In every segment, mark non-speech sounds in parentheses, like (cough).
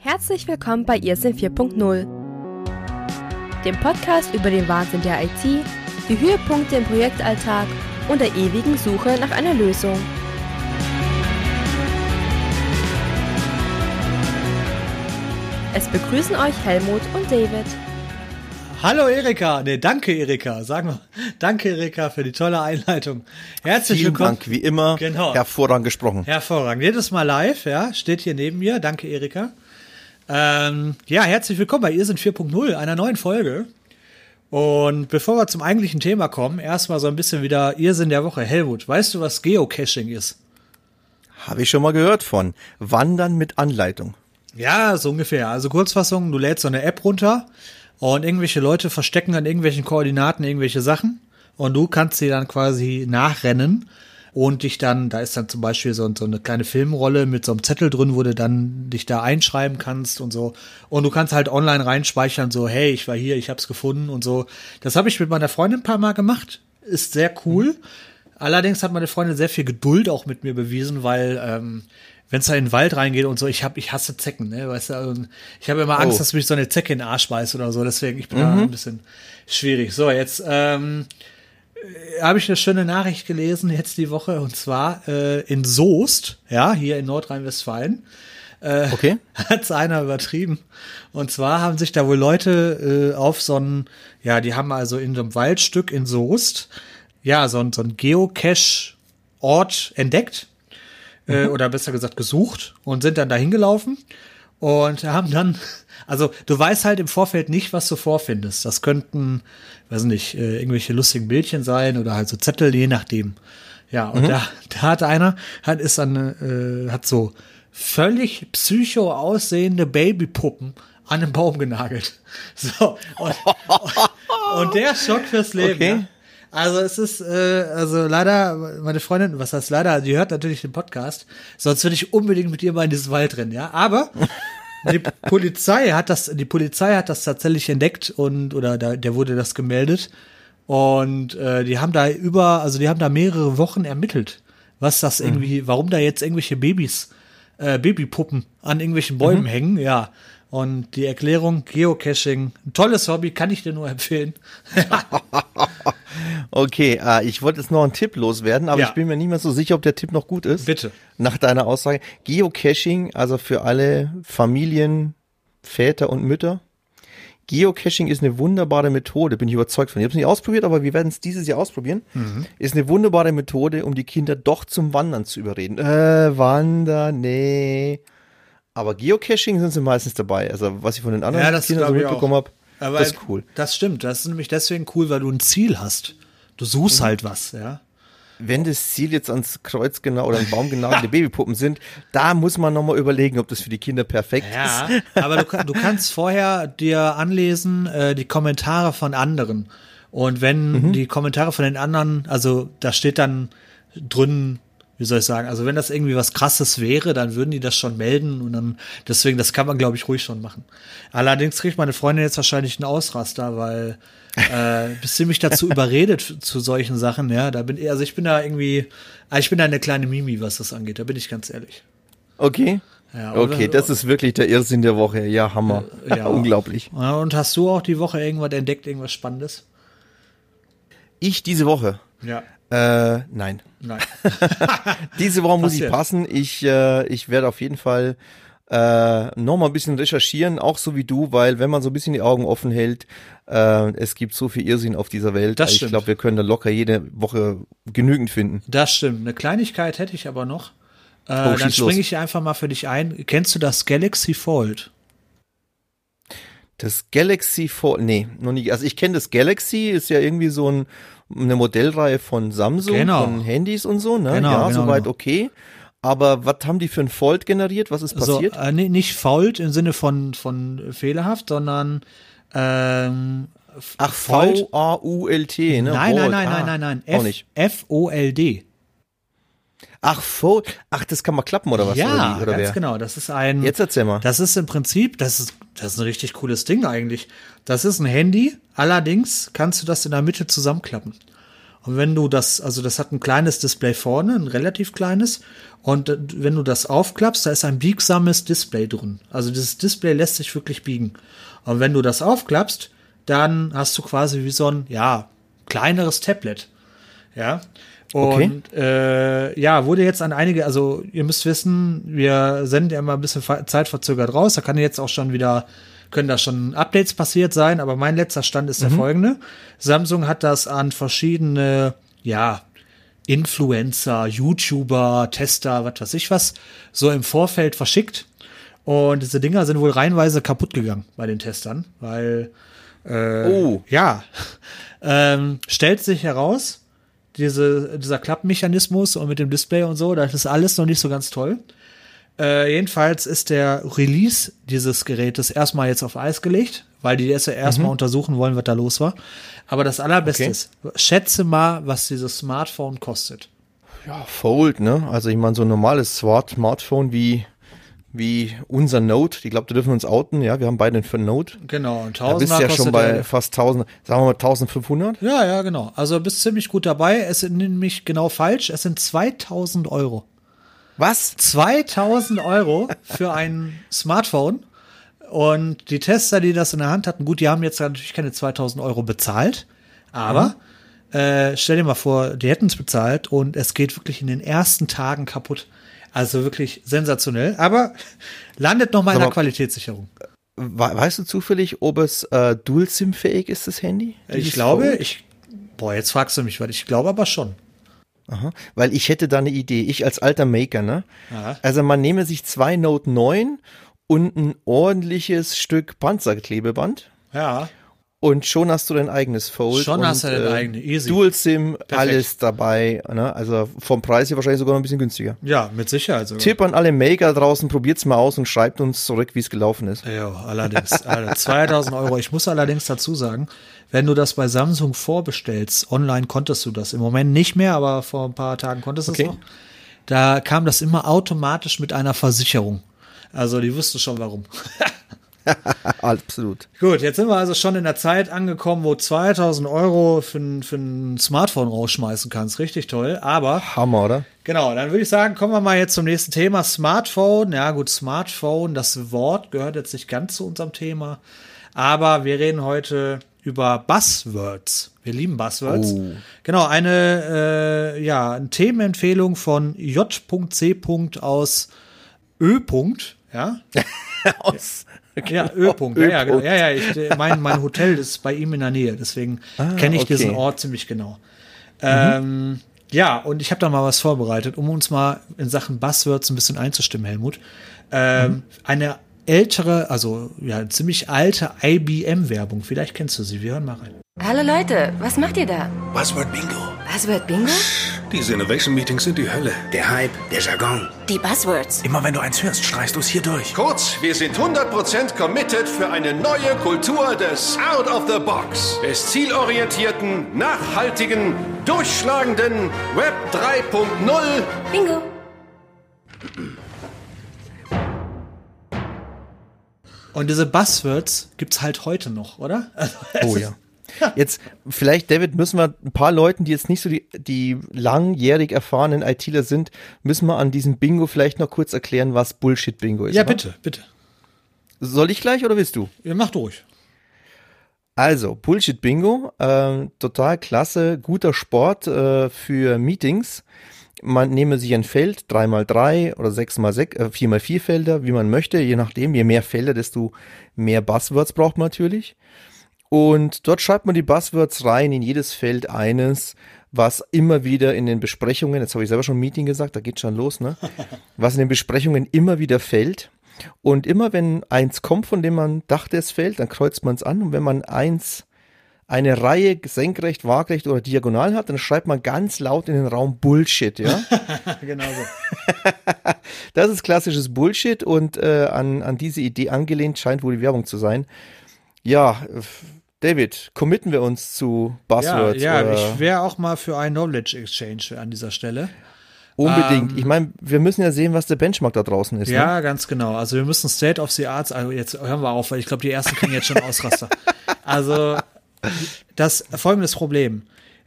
Herzlich willkommen bei Irrsinn 4.0, dem Podcast über den Wahnsinn der IT, die Höhepunkte im Projektalltag und der ewigen Suche nach einer Lösung. Es begrüßen euch Helmut und David. Hallo Erika, ne, danke Erika, sagen wir, danke Erika für die tolle Einleitung. Herzlich Vielen willkommen. Dank, wie immer. Genau. Hervorragend gesprochen. Hervorragend. Jedes Mal live, ja, steht hier neben mir. Danke Erika. Ähm, ja, herzlich willkommen bei Ihr sind 4.0, einer neuen Folge. Und bevor wir zum eigentlichen Thema kommen, erstmal so ein bisschen wieder Irrsinn der Woche. Helmut, weißt du, was Geocaching ist? Habe ich schon mal gehört von. Wandern mit Anleitung. Ja, so ungefähr. Also Kurzfassung, du lädst so eine App runter und irgendwelche Leute verstecken an irgendwelchen Koordinaten irgendwelche Sachen und du kannst sie dann quasi nachrennen und dich dann, da ist dann zum Beispiel so, so eine kleine Filmrolle mit so einem Zettel drin, wo du dann dich da einschreiben kannst und so. Und du kannst halt online reinspeichern, so, hey, ich war hier, ich hab's gefunden und so. Das habe ich mit meiner Freundin ein paar Mal gemacht. Ist sehr cool. Allerdings hat meine Freundin sehr viel Geduld auch mit mir bewiesen, weil ähm, wenn es da in den Wald reingeht und so, ich hab, ich hasse Zecken, ne? Weißt du, also ich habe immer Angst, Oh. dass mich so eine Zecke in den Arsch beißt oder so. Deswegen, ich bin da ein bisschen schwierig. So, jetzt ähm, äh, habe ich eine schöne Nachricht gelesen jetzt die Woche und zwar äh, in Soest, ja, hier in Nordrhein-Westfalen, Okay? (laughs) hat's einer übertrieben. Und zwar haben sich da wohl Leute äh, auf so ein, ja, die haben also in so einem Waldstück in Soest, ja, so ein, so ein Geocache-Ort entdeckt. Äh, oder besser gesagt gesucht und sind dann dahin gelaufen und haben dann, also du weißt halt im Vorfeld nicht, was du vorfindest. Das könnten, weiß nicht, äh, irgendwelche lustigen Bildchen sein oder halt so Zettel, je nachdem. Ja, und da, da hat einer, hat ist dann, äh, hat so völlig psycho aussehende Babypuppen an den Baum genagelt. (laughs) So, und, und der Schock fürs Leben. Okay. Ja. Also es ist, äh, also leider, meine Freundin, was heißt leider, die hört natürlich den Podcast, sonst würde ich unbedingt mit ihr mal in dieses Wald rennen, ja. Aber die Polizei hat das, die Polizei hat das tatsächlich entdeckt und oder da, der wurde das gemeldet. Und äh, die haben da über, also die haben da mehrere Wochen ermittelt, was das irgendwie, warum da jetzt irgendwelche Babys, äh, Babypuppen an irgendwelchen Bäumen hängen, ja. Und die Erklärung, Geocaching, ein tolles Hobby, kann ich dir nur empfehlen. (laughs) Okay, äh, ich wollte jetzt noch einen Tipp loswerden, aber Ja. ich bin mir nicht mehr so sicher, ob der Tipp noch gut ist. Bitte. Nach deiner Aussage. Geocaching, also für alle Familien, Väter und Mütter. Geocaching ist eine wunderbare Methode, bin ich überzeugt von. Ich habe es nicht ausprobiert, aber wir werden es dieses Jahr ausprobieren. Mhm. Ist eine wunderbare Methode, um die Kinder doch zum Wandern zu überreden. Äh, Wandern, nee. Aber Geocaching sind sie meistens dabei. Also was ich von den anderen Ja, Kindern so mitbekommen habe, das ist cool. Das stimmt. Das ist nämlich deswegen cool, weil du ein Ziel hast. Du Mhm. suchst halt was, ja. Wenn das Ziel jetzt ans Kreuz genau oder an Baum genagelte Babypuppen sind, da muss man nochmal überlegen, ob das für die Kinder perfekt Ja, ist. aber du, du kannst vorher dir anlesen äh, die Kommentare von anderen. Und wenn Mhm. die Kommentare von den anderen, also da steht dann drin, wie soll ich sagen, also wenn das irgendwie was krasses wäre, dann würden die das schon melden und dann, deswegen, das kann man, glaube ich, ruhig schon machen. Allerdings kriegt meine Freundin jetzt wahrscheinlich einen Ausraster, weil äh, bis sie mich dazu überredet zu solchen Sachen, ja, da bin also ich bin da irgendwie, also ich bin da eine kleine Mimi, was das angeht, da bin ich ganz ehrlich. Okay. Ja, Okay, das ist wirklich der Irrsinn der Woche. Ja, Hammer. Ja. (laughs) Unglaublich. Und hast du auch die Woche irgendwas entdeckt, irgendwas Spannendes? Ich diese Woche. Ja. Äh, nein. Nein. (laughs) Diese Woche muss ich passen. Ich, äh, ich werde auf jeden Fall äh, noch mal ein bisschen recherchieren, auch so wie du, weil wenn man so ein bisschen die Augen offen hält, äh, es gibt so viel Irrsinn auf dieser Welt. Das ich glaube, wir können da locker jede Woche genügend finden. Das stimmt. Eine Kleinigkeit hätte ich aber noch. Äh, Oh, dann springe ich einfach mal für dich ein. Kennst du das Galaxy Fold? Das Galaxy Fold, nee, noch nie. Also ich kenne das Galaxy, ist ja irgendwie so ein, eine Modellreihe von Samsung, Genau. von Handys und so, ne? Genau, ja, genau, soweit genau. okay. Aber was haben die für ein Fold generiert? Was ist passiert? So, äh, nicht Fold im Sinne von, von fehlerhaft, sondern ähm, Ach. V-A-U-L-T, ne? Nein, nein, nein, Ah, nein, nein, nein. Auch F- nicht. F-O-L-D. Ach, Fold. Ach, das kann mal klappen, oder was? Ja, oder ganz wer? genau. Das ist ein. Jetzt erzähl mal. Das ist im Prinzip, das ist, das ist ein richtig cooles Ding eigentlich. Das ist ein Handy, allerdings kannst du das in der Mitte zusammenklappen. Und wenn du das, also das hat ein kleines Display vorne, ein relativ kleines. Und wenn du das aufklappst, da ist ein biegsames Display drin. Also dieses Display lässt sich wirklich biegen. Und wenn du das aufklappst, dann hast du quasi wie so ein, ja, kleineres Tablet. Ja. Und okay. äh, ja, wurde jetzt an einige, also ihr müsst wissen, wir senden ja immer ein bisschen zeitverzögert raus. Da kann jetzt auch schon wieder, können da schon Updates passiert sein, aber mein letzter Stand ist der mhm. folgende. Samsung hat das an verschiedene, ja, Influencer, YouTuber, Tester, was weiß ich was, so im Vorfeld verschickt. Und diese Dinger sind wohl reihenweise kaputt gegangen bei den Testern, weil äh, oh. ja, (laughs) ähm, stellt sich heraus, diese, dieser Klappmechanismus und mit dem Display und so, das ist alles noch nicht so ganz toll. Äh, jedenfalls ist der Release dieses Gerätes erstmal jetzt auf Eis gelegt, weil die jetzt ja erstmal mhm. untersuchen wollen, was da los war. Aber das Allerbeste okay. ist, schätze mal, was dieses Smartphone kostet. Ja, Fold, ne? Also ich meine, so ein normales Smartphone wie wie unser Note. Ich glaube, da dürfen wir uns outen. Ja, wir haben beide für Note. Genau. Und 1000 da bist ja schon bei fast 1000, sagen wir mal 1500. Ja, ja, genau. Also bist ziemlich gut dabei. Es sind nämlich genau falsch. Es sind 2000 Euro. Was? 2000 Euro für ein Smartphone. Und die Tester, die das in der Hand hatten, gut, die haben jetzt natürlich keine 2000 Euro bezahlt. Aber mhm. äh, stell dir mal vor, die hätten es bezahlt und es geht wirklich in den ersten Tagen kaputt. Also wirklich sensationell. Aber landet noch mal in der Qualitätssicherung. Weißt du zufällig, ob es äh, Dual-SIM-fähig ist, das Handy? Ich glaube, ich. Boah, jetzt fragst du mich, weil ich glaube aber schon. Aha, weil ich hätte da eine Idee. Ich als alter Maker, ne? Aha. Also man nehme sich zwei Note 9 und ein ordentliches Stück Panzerklebeband. Ja. Und schon hast du dein eigenes Fold. Schon und, hast du dein äh, eigenes, easy. Dual SIM, Perfekt. alles dabei. Ne? Also vom Preis her wahrscheinlich sogar noch ein bisschen günstiger. Ja, mit Sicherheit sogar. Tipp an alle Maker draußen, probiert's mal aus und schreibt uns zurück, wie es gelaufen ist. Ja, allerdings. 2000 Euro. Ich muss allerdings dazu sagen, wenn du das bei Samsung vorbestellst, online konntest du das. Im Moment nicht mehr, aber vor ein paar Tagen konntest du okay. es noch. Da kam das immer automatisch mit einer Versicherung. Also die wusste schon warum. (laughs) (laughs) Absolut. Gut, jetzt sind wir also schon in der Zeit angekommen, wo 2000 Euro für, ein, für ein Smartphone rausschmeißen kannst. Richtig toll, aber. Hammer, oder? Genau, dann würde ich sagen, kommen wir mal jetzt zum nächsten Thema. Smartphone. Ja, gut, Smartphone, das Wort gehört jetzt nicht ganz zu unserem Thema. Aber wir reden heute über Buzzwords. Wir lieben Buzzwords. Oh. Genau, eine, äh, ja, eine Themenempfehlung von J.C. aus Ö. Ja. (laughs) aus ja, (laughs) Ölpunkt. Ja, ja, genau. ja, ja, ich, äh, mein, mein Hotel ist bei ihm in der Nähe, deswegen ah, kenne ich okay. diesen Ort ziemlich genau. Ähm, mhm. Ja, und ich habe da mal was vorbereitet, um uns mal in Sachen Buzzwords ein bisschen einzustimmen, Helmut. Ähm, mhm. Eine ältere, also ja, ziemlich alte IBM-Werbung. Vielleicht kennst du sie. Wir hören mal rein. Hallo Leute, was macht ihr da? Buzzword Bingo. Buzzword Bingo? Diese Innovation Meetings sind die Hölle. Der Hype, der Jargon. Die Buzzwords. Immer wenn du eins hörst, schreist du es hier durch. Kurz, wir sind 100% committed für eine neue Kultur des Out of the Box. Des zielorientierten, nachhaltigen, durchschlagenden Web 3.0. Bingo. Und diese Buzzwords gibt's halt heute noch, oder? (laughs) oh ja. Jetzt, vielleicht, David, müssen wir ein paar Leuten, die jetzt nicht so die, die langjährig erfahrenen ITler sind, müssen wir an diesem Bingo vielleicht noch kurz erklären, was Bullshit-Bingo ist. Ja, oder? bitte, bitte. Soll ich gleich oder willst du? Ja, mach durch. Also, Bullshit-Bingo, äh, total klasse, guter Sport äh, für Meetings. Man nehme sich ein Feld, 3x3 oder 6x6, äh, 4x4 Felder, wie man möchte, je nachdem. Je mehr Felder, desto mehr Buzzwords braucht man natürlich. Und dort schreibt man die Buzzwords rein in jedes Feld eines, was immer wieder in den Besprechungen, jetzt habe ich selber schon Meeting gesagt, da geht schon los, ne? (laughs) Was in den Besprechungen immer wieder fällt. Und immer wenn eins kommt, von dem man dachte, es fällt, dann kreuzt man es an. Und wenn man eins, eine Reihe senkrecht, waagrecht oder diagonal hat, dann schreibt man ganz laut in den Raum Bullshit, ja? (laughs) genau so. (laughs) das ist klassisches Bullshit und äh, an, an diese Idee angelehnt scheint wohl die Werbung zu sein. Ja, David, committen wir uns zu Buzzwords? Ja, ja ich wäre auch mal für ein Knowledge Exchange an dieser Stelle. Unbedingt. Ähm, ich meine, wir müssen ja sehen, was der Benchmark da draußen ist. Ja, ne? ganz genau. Also wir müssen State of the Arts, also jetzt hören wir auf, weil ich glaube, die ersten kriegen jetzt schon Ausraster. (laughs) Also das folgendes Problem.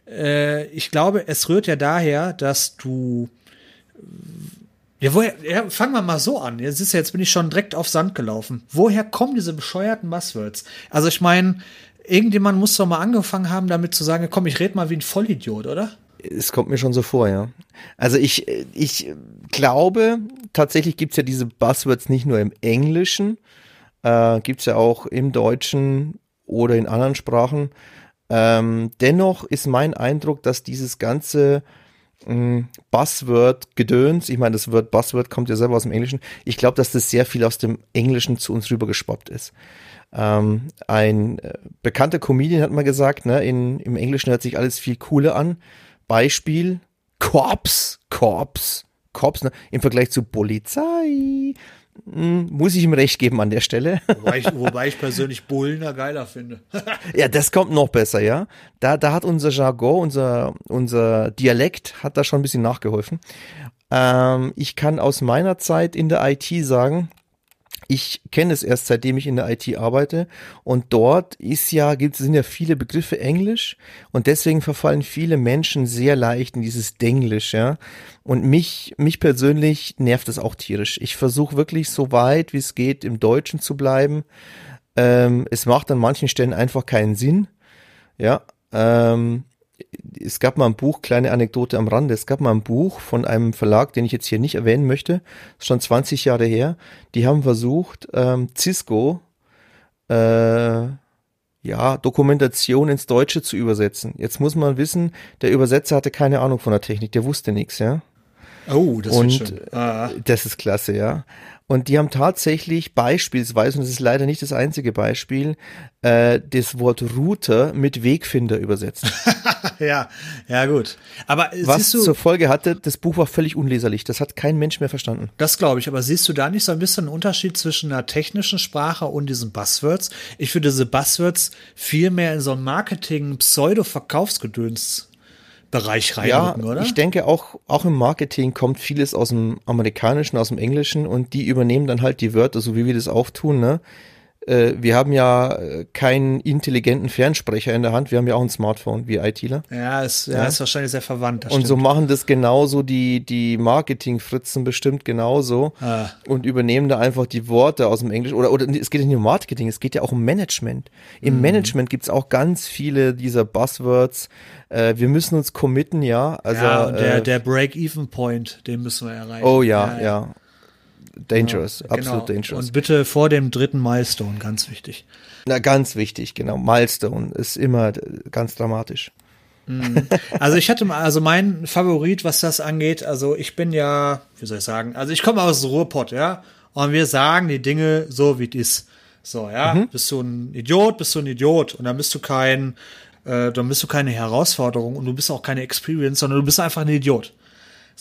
äh, ich glaube, es rührt ja daher, dass du ja, woher, ja, fangen wir mal so an. Jetzt ist ja, jetzt bin ich schon direkt auf Sand gelaufen. Woher kommen diese bescheuerten Buzzwords? Also ich meine, irgendjemand muss doch mal angefangen haben, damit zu sagen, komm, ich rede mal wie ein Vollidiot, oder? Es kommt mir schon so vor, ja. Also ich, ich glaube, tatsächlich gibt's ja diese Buzzwords nicht nur im Englischen, äh, gibt's ja auch im Deutschen oder in anderen Sprachen. Ähm, dennoch ist mein Eindruck, dass dieses ganze mh, Buzzword-Gedöns, ich meine, das Wort Buzzword kommt ja selber aus dem Englischen, ich glaube, dass das sehr viel aus dem Englischen zu uns rübergeschwappt ist. Ähm, ein äh, bekannter Comedian hat mal gesagt, ne, in, im Englischen hört sich alles viel cooler an. Beispiel Korps, Korps, Korps, ne, im Vergleich zu Polizei. Hm, muss ich ihm recht geben an der Stelle. (laughs) Wobei ich, wobei ich persönlich Bullner geiler finde. (laughs) Ja, das kommt noch besser, ja. Da, da hat unser Jargon, unser, unser Dialekt hat da schon ein bisschen nachgeholfen. Ähm, ich kann aus meiner Zeit in der IT sagen, ich kenne es erst seitdem ich in der IT arbeite und dort ist ja, gibt, sind ja viele Begriffe Englisch und deswegen verfallen viele Menschen sehr leicht in dieses Denglisch, ja. Und mich, mich persönlich nervt es auch tierisch. Ich versuche wirklich so weit wie es geht im Deutschen zu bleiben. Ähm, es macht an manchen Stellen einfach keinen Sinn, ja. Ähm, es gab mal ein Buch, kleine Anekdote am Rande, es gab mal ein Buch von einem Verlag, den ich jetzt hier nicht erwähnen möchte, das ist schon 20 Jahre her, die haben versucht, ähm, Cisco, äh, ja, Dokumentation ins Deutsche zu übersetzen. Jetzt muss man wissen, der Übersetzer hatte keine Ahnung von der Technik, der wusste nichts, ja. Oh, das Und ist schön. Ah. das ist klasse, ja. Und die haben tatsächlich beispielsweise, und das ist leider nicht das einzige Beispiel, äh, das Wort Router mit Wegfinder übersetzt. (laughs) (laughs) ja, ja, gut. Aber äh, Was du, zur Folge hatte, das Buch war völlig unleserlich. Das hat kein Mensch mehr verstanden. das glaube ich, aber siehst du da nicht so ein bisschen einen Unterschied zwischen einer technischen Sprache und diesen Buzzwords? Ich würde diese Buzzwords viel mehr in so einen Marketing-Pseudo-Verkaufsgedöns Bereich Ja, reinrücken, oder? ich denke auch, auch im Marketing kommt vieles aus dem Amerikanischen, aus dem Englischen und die übernehmen dann halt die Wörter, so wie wir das auch tun, ne? Äh, wir haben ja äh, keinen intelligenten Fernsprecher in der Hand, wir haben ja auch ein Smartphone, wie ITler. ja, ist, ja, Ja. ist wahrscheinlich sehr verwandt. Und so stimmt. machen das genauso die, die Marketing-Fritzen bestimmt genauso Ah. und übernehmen da einfach die Worte aus dem Englisch. Oder, oder es geht ja nicht um Marketing, es geht ja auch um Management. Im Mhm. Management gibt's auch ganz viele dieser Buzzwords. Äh, wir müssen uns committen, ja. Also, ja, der, äh, der Break-Even-Point, den müssen wir erreichen. oh ja, ja. Dangerous, Genau. absolut dangerous. Und bitte vor dem dritten Milestone, ganz wichtig. Na, ganz wichtig, genau. Milestone ist immer ganz dramatisch. Also ich hatte mal, also mein Favorit, was das angeht, also ich bin ja, wie soll ich sagen, also ich komme aus Ruhrpott, ja, und wir sagen die Dinge so, wie es ist. So, ja, Mhm. bist du ein Idiot, bist du ein Idiot und dann bist du kein, äh, dann bist du keine Herausforderung und du bist auch keine Experience, sondern du bist einfach ein Idiot.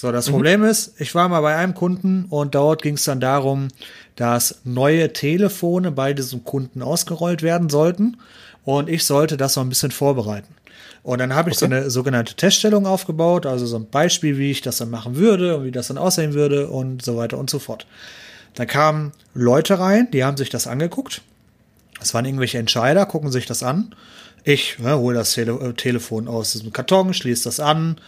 So, das Problem ist, ich war mal bei einem Kunden und dort ging es dann darum, dass neue Telefone bei diesem Kunden ausgerollt werden sollten und ich sollte das so ein bisschen vorbereiten. Und dann habe ich so eine sogenannte Teststellung aufgebaut, also so ein Beispiel, wie ich das dann machen würde und wie das dann aussehen würde und so weiter und so fort. Da kamen Leute rein, die haben sich das angeguckt. Das waren irgendwelche Entscheider, gucken sich das an. Ich ne, hole das Tele äh, Telefon aus diesem Karton, schließe das an.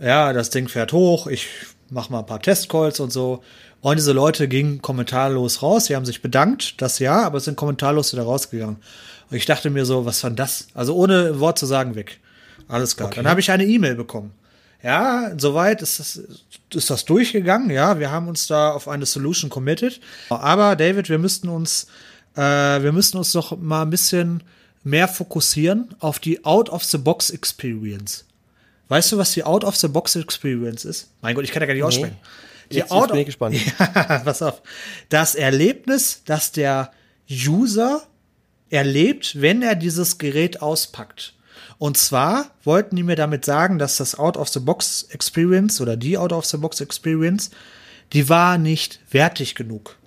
Ja, das Ding fährt hoch. Ich mache mal ein paar Testcalls und so. Und diese Leute gingen kommentarlos raus. Sie haben sich bedankt, das ja, aber sind kommentarlos wieder rausgegangen. Und ich dachte mir so, was war denn das? Also ohne ein Wort zu sagen, weg. Alles klar. Dann habe ich eine E-Mail bekommen. Ja, soweit ist das, ist das durchgegangen. Ja, wir haben uns da auf eine Solution committed. Aber David, wir müssten uns, äh, wir müssten uns doch mal ein bisschen mehr fokussieren auf die Out-of-the-Box-Experience. Weißt du, was die Out-of-the-Box-Experience ist? Mein Gott, ich kann ja gar nicht aussprechen. Die Jetzt, Out bin ich gespannt. (laughs) ja, pass auf. Das Erlebnis, das der User erlebt, wenn er dieses Gerät auspackt. Und zwar wollten die mir damit sagen, dass das Out-of-the-Box-Experience oder die Out-of-the-Box-Experience, die war nicht wertig genug.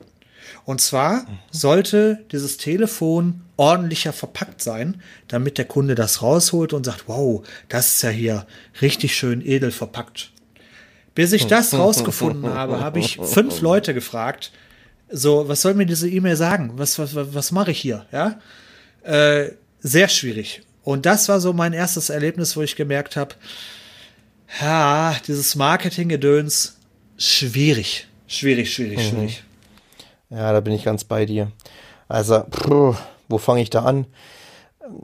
Und zwar sollte dieses Telefon ordentlicher verpackt sein, damit der Kunde das rausholt und sagt, wow, das ist ja hier richtig schön edel verpackt. Bis ich das (laughs) rausgefunden habe, habe ich fünf Leute gefragt, so, was soll mir diese E-Mail sagen? Was, was, was, mache ich hier? Ja, äh, sehr schwierig. Und das war so mein erstes Erlebnis, wo ich gemerkt habe, ja, dieses Marketing-Gedöns, schwierig. Schwierig, schwierig, Mhm. schwierig. Ja, da bin ich ganz bei dir. Also, puh, wo fange ich da an?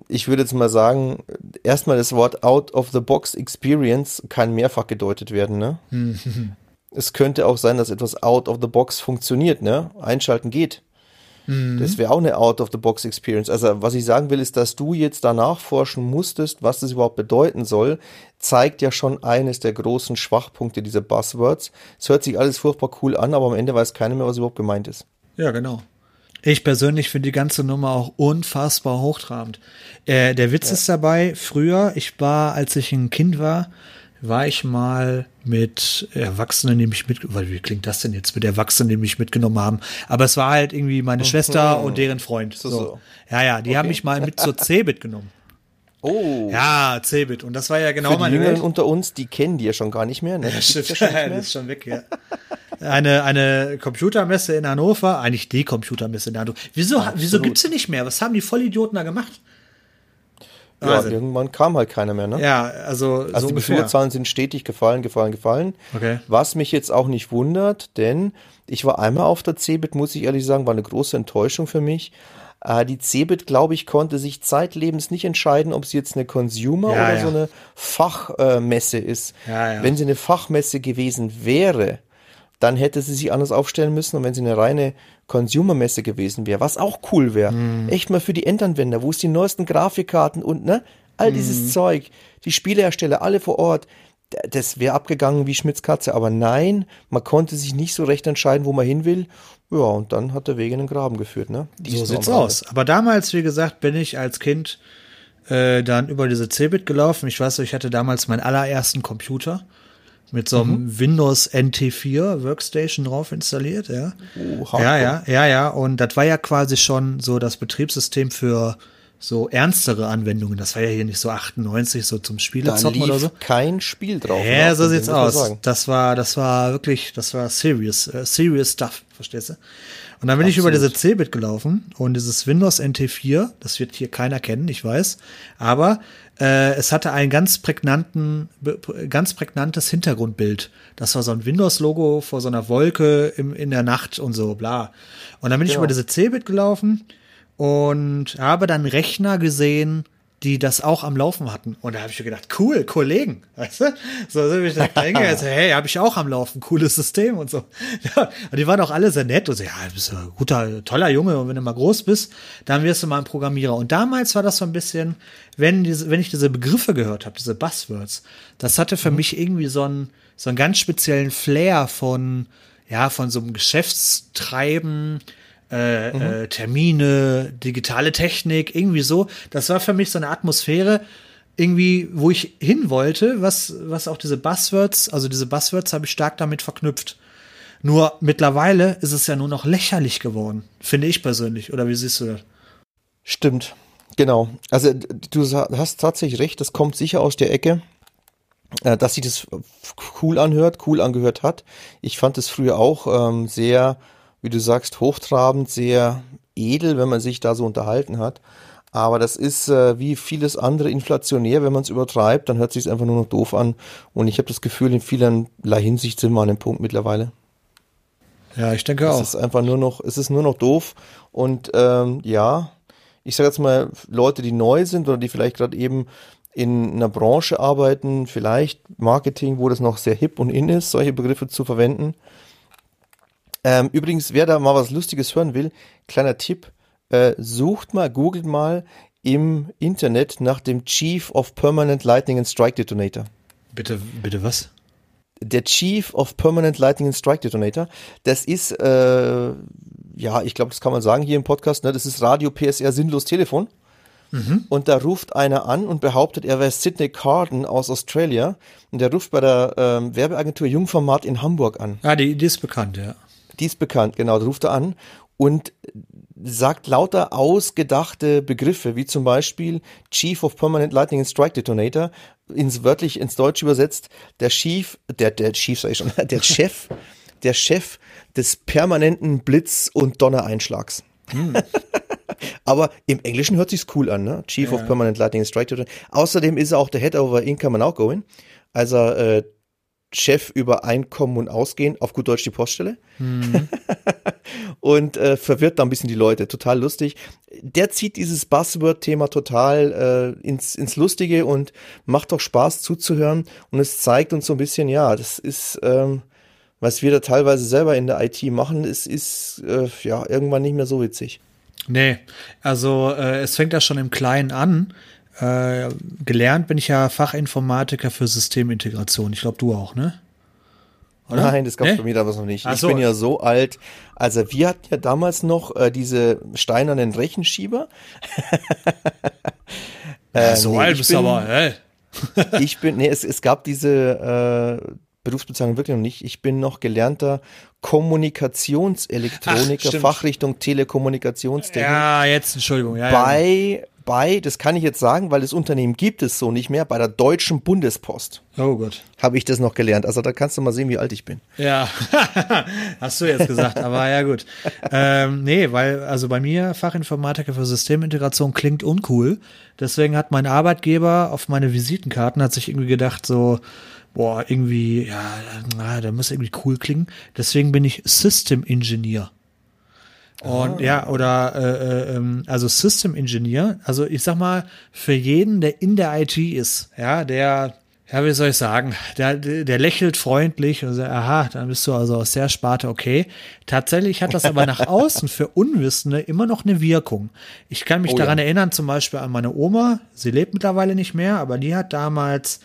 Ich würde jetzt mal sagen, erstmal das Wort Out of the Box Experience kann mehrfach gedeutet werden, ne? (laughs) es könnte auch sein, dass etwas out of the box funktioniert, ne? Einschalten geht. Das wäre auch eine out of the box Experience. Also, was ich sagen will, ist, dass du jetzt danach forschen musstest, was das überhaupt bedeuten soll, zeigt ja schon eines der großen Schwachpunkte dieser Buzzwords. Es hört sich alles furchtbar cool an, aber am Ende weiß keiner mehr, was überhaupt gemeint ist. Ja, genau. Ich persönlich finde die ganze Nummer auch unfassbar hochtrabend. Äh, der Witz ist dabei, früher, ich war, als ich ein Kind war, war ich mal mit Erwachsenen, die mich mit, weil wie klingt das denn jetzt, mit Erwachsenen, die mich mitgenommen haben. Aber es war halt irgendwie meine Schwester und deren Freund. So. so. Ja, ja, die haben mich mal mit zur Cebit genommen. Oh. Ja, Cebit. Und das war ja genau Für die meine Jüngeren Welt. unter uns, die kennen die ja schon gar nicht mehr. Ne? Ja, Die stimmt. ja schon (laughs) das ist schon weg, ja. Eine, eine Computermesse in Hannover, eigentlich die Computermesse in Hannover. Wieso, wieso gibt's sie nicht mehr? Was haben die Vollidioten da gemacht? Ja, Wahnsinn. irgendwann kam halt keiner mehr. Ne? Ja, also, Also so die. Besucherzahlen sind stetig gefallen, gefallen, gefallen. Okay. Was mich jetzt auch nicht wundert, denn ich war einmal auf der Cebit, muss ich ehrlich sagen, war eine große Enttäuschung für mich. Äh, die Cebit, glaube ich, konnte sich zeitlebens nicht entscheiden, ob sie jetzt eine Consumer Ja, oder ja. so eine Fachmesse ist. Ja, ja. Wenn sie eine Fachmesse gewesen wäre, dann hätte sie sich anders aufstellen müssen. Und wenn sie eine reine Consumer-Messe gewesen wäre, was auch cool wäre, Mhm. echt mal für die Endanwender, wo es die neuesten Grafikkarten und ne, all Mhm. dieses Zeug, die Spielehersteller, alle vor Ort, das wäre abgegangen wie Schmitz Katze. Aber nein, man konnte sich nicht so recht entscheiden, wo man hin will. Ja, und dann hat der Weg in den Graben geführt, ne? Die So ist sieht's aus. Aber damals, wie gesagt, bin ich als Kind äh, dann über diese Cebit gelaufen. Ich weiß, ich hatte damals meinen allerersten Computer mit so einem Mhm. Windows NT4 Workstation drauf installiert, ja. Oh, ja, ja, ja, ja. Und das war ja quasi schon so das Betriebssystem für so ernstere Anwendungen. Das war ja hier nicht so 98, so zum Spielezocken oder so. kein Spiel drauf. Ja, so sieht's aus. Das war, das war wirklich, das war serious, äh, serious stuff, verstehst du? Und dann bin ich über Absolut. diese Cebit gelaufen und dieses Windows NT4, das wird hier keiner kennen, ich weiß, aber äh, es hatte ein ganz prägnanten, ganz prägnantes Hintergrundbild. Das war so ein Windows-Logo vor so einer Wolke im, in der Nacht und so, bla. Und dann bin ich Genau. über diese Cebit gelaufen und habe dann Rechner gesehen, die das auch am Laufen hatten. Und da habe ich mir gedacht, cool, Kollegen, weißt du? So sind (laughs) ich da hingegangen, also, hey, habe ich auch am Laufen, cooles System und so. Ja, (laughs) und die waren auch alle sehr nett und so, ja, du bist ein guter, toller Junge und wenn du mal groß bist, dann wirst du mal ein Programmierer. Und damals war das so ein bisschen, wenn diese, wenn ich diese Begriffe gehört habe, diese Buzzwords, das hatte für mich irgendwie so einen, so einen ganz speziellen Flair von, ja, von so einem Geschäftstreiben, äh, äh, Termine, digitale Technik, irgendwie so. Das war für mich so eine Atmosphäre, irgendwie, wo ich hin wollte, was, was auch diese Buzzwords, also diese Buzzwords habe ich stark damit verknüpft. Nur mittlerweile ist es ja nur noch lächerlich geworden, finde ich persönlich. Oder wie siehst du das? Stimmt, genau. Also d- du hast tatsächlich recht, das kommt sicher aus der Ecke, äh, dass sich das cool anhört, cool angehört hat. Ich fand es früher auch ähm, sehr, wie du sagst, hochtrabend, sehr edel, wenn man sich da so unterhalten hat. Aber das ist äh, wie vieles andere inflationär, wenn man es übertreibt, dann hört sich es einfach nur noch doof an. Und ich habe das Gefühl, in vielerlei Hinsicht sind wir an dem Punkt mittlerweile. Ja, ich denke Es auch. ist einfach nur noch, es ist nur noch doof. Und ähm, ja, ich sage jetzt mal, Leute, die neu sind oder die vielleicht gerade eben in einer Branche arbeiten, vielleicht Marketing, wo das noch sehr hip und in ist, solche Begriffe zu verwenden. Ähm, übrigens, wer da mal was Lustiges hören will, kleiner Tipp, äh, sucht mal, googelt mal im Internet nach dem Chief of Permanent Lightning and Strike Detonator. Bitte, bitte was? Der Chief of Permanent Lightning and Strike Detonator, das ist, äh, ja, ich glaube, das kann man sagen hier im Podcast, ne? das ist Radio PSR Sinnlos Telefon. Und da ruft einer an und behauptet, er wäre Sidney Carden aus Australia. Und der ruft bei der ähm, Werbeagentur Jungformat in Hamburg an. Ah, die, die ist bekannt, ja. Die ist bekannt, genau, da ruft er an und sagt lauter ausgedachte Begriffe, wie zum Beispiel Chief of Permanent Lightning and Strike Detonator, ins wörtlich ins Deutsch übersetzt, der Chief, der, der Chief sag ich schon, (laughs) der Chef, der Chef des permanenten Blitz- und Donnereinschlags. (laughs) Aber im Englischen hört sich's cool an, ne? Chief of Permanent Lightning Strike. Außerdem ist er auch der Head over Income and Outgoing. Also äh, Chef über Einkommen und Ausgehen, auf gut Deutsch die Poststelle. (laughs) und äh, verwirrt da ein bisschen die Leute. Total lustig. Der zieht dieses Buzzword-Thema total äh, ins, ins Lustige und macht doch Spaß zuzuhören. Und es zeigt uns so ein bisschen, ja, das ist, ähm, was wir da teilweise selber in der IT machen, es ist äh, ja irgendwann nicht mehr so witzig. Nee, also äh, es fängt ja schon im Kleinen an. Äh, gelernt bin ich ja Fachinformatiker für Systemintegration. Ich glaube, du auch, ne? Oder? Nein, das gab's Nee? bei mir damals noch nicht. Ach ich so. bin ja so alt. Also wir hatten ja damals noch äh, diese steinernen Rechenschieber. (laughs) Ja, so Äh, nee, alt bist du aber, hä? (laughs) Ich bin, nee, es, es gab diese äh, Berufsbezeichnung wirklich noch nicht. Ich bin noch gelernter Kommunikationselektroniker, Ach. Fachrichtung Telekommunikationstechnik. Ja, jetzt, Entschuldigung. Ja. bei, bei, das kann ich jetzt sagen, weil das Unternehmen gibt es so nicht mehr, bei der Deutschen Bundespost Oh Gott. habe ich das noch gelernt. Also da kannst du mal sehen, wie alt ich bin. Ja, (laughs) hast du jetzt gesagt, aber ja gut. Ähm, nee, weil also bei mir Fachinformatiker für Systemintegration klingt uncool. Deswegen hat mein Arbeitgeber auf meine Visitenkarten hat sich irgendwie gedacht so, boah, irgendwie, ja, na, der muss irgendwie cool klingen. Deswegen bin ich System Engineer. Und ja, oder äh, äh, ähm, also System Engineer, also ich sag mal, für jeden, der in der IT ist, ja, der, ja, wie soll ich sagen, der, der lächelt freundlich und sagt, aha, dann bist du also aus der Sparte, okay. Tatsächlich hat das aber nach außen für Unwissende immer noch eine Wirkung. Ich kann mich Oh daran ja. erinnern, zum Beispiel an meine Oma, sie lebt mittlerweile nicht mehr, aber die hat damals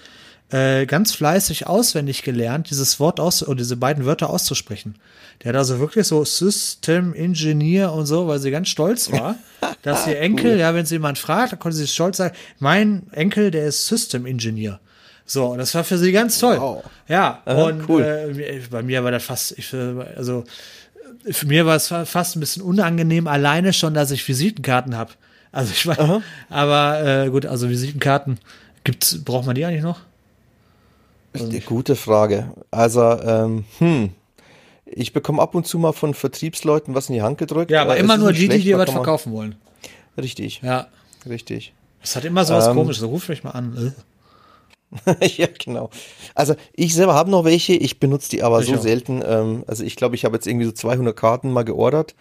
äh, ganz fleißig auswendig gelernt, dieses Wort aus oder diese beiden Wörter auszusprechen. Der hat also wirklich so System Engineer und so, weil sie ganz stolz war, (laughs) dass ihr Enkel, ja, wenn sie jemand fragt, dann konnte sie stolz sagen, mein Enkel, der ist System Engineer. So, und das war für sie ganz toll. Wow. Ja, Aha, und cool. äh, bei mir war das fast, ich, äh, also für mir war es fa- fast ein bisschen unangenehm, alleine schon, dass ich Visitenkarten habe. Also ich war, aber äh, gut, also Visitenkarten gibt's, braucht man die eigentlich noch? Eine gute Frage. Also, ähm, hm. Ich bekomme ab und zu mal von Vertriebsleuten was in die Hand gedrückt. Ja, aber Äh, immer nur die, die dir was verkaufen wollen. Richtig, Ja. richtig. Es hat immer so was Ähm, komisches. So, ruf mich mal an. (laughs) ja, genau. Also ich selber habe noch welche, ich benutze die aber Ich so auch. selten. Ähm, also ich glaube, ich habe jetzt irgendwie so 200 Karten mal geordert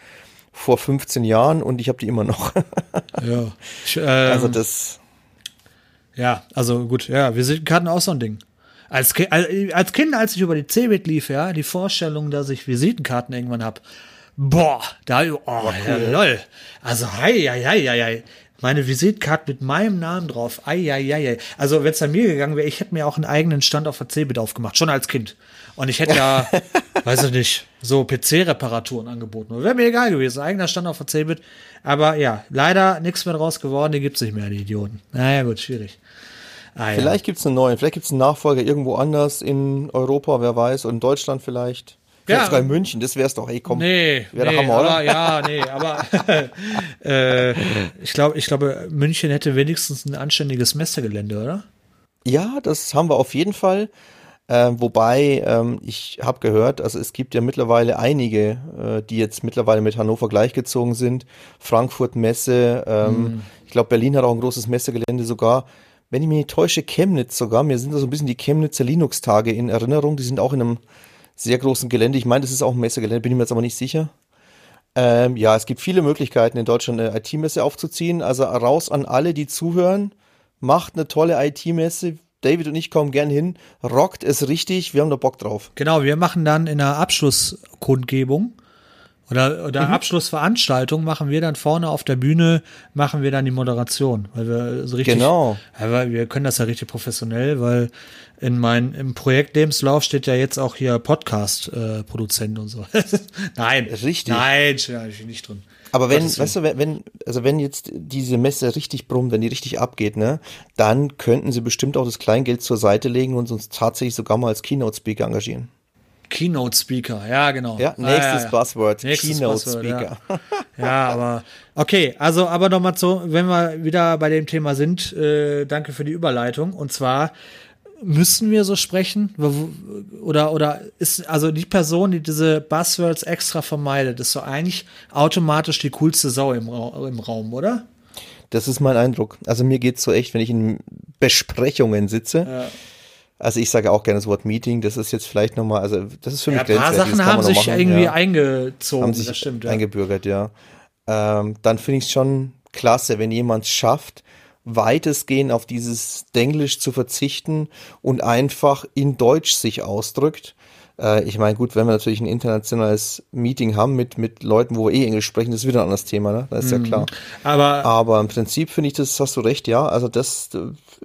vor 15 Jahren und ich habe die immer noch. (laughs) Ja. Ich, ähm, also das, Ja, also gut, ja, Visitenkarten auch so ein Ding. Als, als Kind, als ich über die Cebit lief, ja, die Vorstellung, dass ich Visitenkarten irgendwann hab, boah, da, oh, ja, lol. Also, hei, hei, hei, hei, hei. Meine Visitenkarte mit meinem Namen drauf, ei, ei, ei, ei. Also, wenn es an mir gegangen wäre, ich hätte mir auch einen eigenen Stand auf der Cebit aufgemacht, schon als Kind. Und ich hätte ja, (laughs) weiß ich nicht, so PC-Reparaturen angeboten. Wäre mir egal gewesen, eigener Stand auf der Cebit. Aber ja, leider nichts mehr draus geworden, die gibt's nicht mehr, die Idioten. Naja, gut, schwierig. Ah, ja. vielleicht gibt's einen neuen, vielleicht gibt's einen Nachfolger irgendwo anders in Europa, wer weiß, und in Deutschland vielleicht. Vielleicht Ja. sogar in München, das wär's doch, hey komm. Nee, Wäre nee, Hammer, oder? aber, ja, nee, aber (laughs) äh, ich glaube, ich glaube, München hätte wenigstens ein anständiges Messegelände, oder? Ja, das haben wir auf jeden Fall. Ähm, wobei, ähm, ich habe gehört, also es gibt ja mittlerweile einige, äh, die jetzt mittlerweile mit Hannover gleichgezogen sind. Frankfurt Messe, ähm, ich glaube Berlin hat auch ein großes Messegelände sogar. Wenn ich mich nicht täusche, Chemnitz sogar. Mir sind da so ein bisschen die Chemnitzer Linux-Tage in Erinnerung. Die sind auch in einem sehr großen Gelände. Ich meine, das ist auch ein Messegelände, bin ich mir jetzt aber nicht sicher. Ähm, ja, es gibt viele Möglichkeiten in Deutschland eine IT-Messe aufzuziehen. Also raus an alle, die zuhören. Macht eine tolle IT-Messe. David und ich kommen gern hin. Rockt es richtig. Wir haben da Bock drauf. Genau, wir machen dann in der Abschlusskundgebung oder, oder Mhm. Abschlussveranstaltung machen wir dann vorne auf der Bühne, machen wir dann die Moderation, weil wir so richtig, Genau. ja, weil wir können das ja richtig professionell, weil in mein, im Projektlebenslauf steht ja jetzt auch hier Podcast-Produzent und so. (laughs) nein. Richtig. Nein, steht eigentlich nicht drin. Aber wenn, weißt du, wenn, wenn, also wenn jetzt diese Messe richtig brummt, wenn die richtig abgeht, ne, dann könnten sie bestimmt auch das Kleingeld zur Seite legen und uns tatsächlich sogar mal als Keynote-Speaker engagieren. Keynote Speaker, ja, genau. Ja, Ah, nächstes Buzzword, Nächstes Keynote Buzzword, Speaker. Ja. ja, aber okay, also aber nochmal so, wenn wir wieder bei dem Thema sind, äh, danke für die Überleitung. Und zwar müssen wir so sprechen? Oder, oder ist, also die Person, die diese Buzzwords extra vermeidet, ist so eigentlich automatisch die coolste Sau im, Ra im Raum, oder? Das ist mein Eindruck. Also mir geht's so echt, wenn ich in Besprechungen sitze. Also ich sage auch gerne das Wort Meeting. Das ist jetzt vielleicht nochmal, also das ist für mich Ja, ein paar grenzwertig, Sachen haben sich machen, irgendwie ja. eingezogen, haben sich das stimmt, ja. eingebürgert, ja. Ähm, dann finde ich es schon klasse, wenn jemand schafft, weitestgehend auf dieses Denglisch zu verzichten und einfach in Deutsch sich ausdrückt. Äh, ich meine, gut, wenn wir natürlich ein internationales Meeting haben mit, mit Leuten, wo wir eh Englisch sprechen, das ist wieder ein anderes Thema, ne? Das ist ja klar. Aber Aber im Prinzip finde ich das, hast du recht, ja. Also das,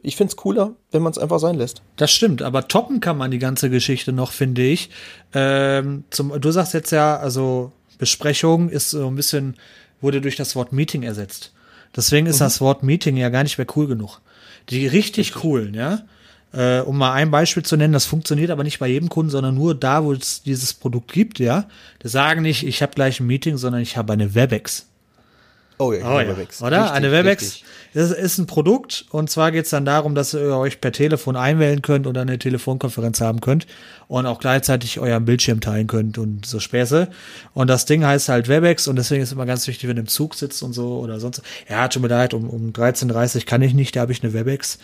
ich finde es cooler, wenn man es einfach sein lässt. Das stimmt, aber toppen kann man die ganze Geschichte noch, finde ich. Ähm, zum, du sagst jetzt ja, also Besprechung ist so ein bisschen, wurde durch das Wort Meeting ersetzt. Deswegen ist das Wort Meeting ja gar nicht mehr cool genug. Die richtig coolen, ja. Äh, um mal ein Beispiel zu nennen, das funktioniert aber nicht bei jedem Kunden, sondern nur da, wo es dieses Produkt gibt, ja. Die sagen nicht, ich habe gleich ein Meeting, sondern ich habe eine Webex. Oh ja, Oh ja, Webex. oder? Richtig, eine Webex. richtig. Das ist ein Produkt und zwar geht es dann darum, dass ihr euch per Telefon einwählen könnt oder eine Telefonkonferenz haben könnt und auch gleichzeitig euren Bildschirm teilen könnt und so Späße. Und das Ding heißt halt Webex und deswegen ist immer ganz wichtig, wenn du im Zug sitzt und so oder sonst. Ja, tut mir leid, um, um 13.30 Uhr kann ich nicht, da habe ich eine Webex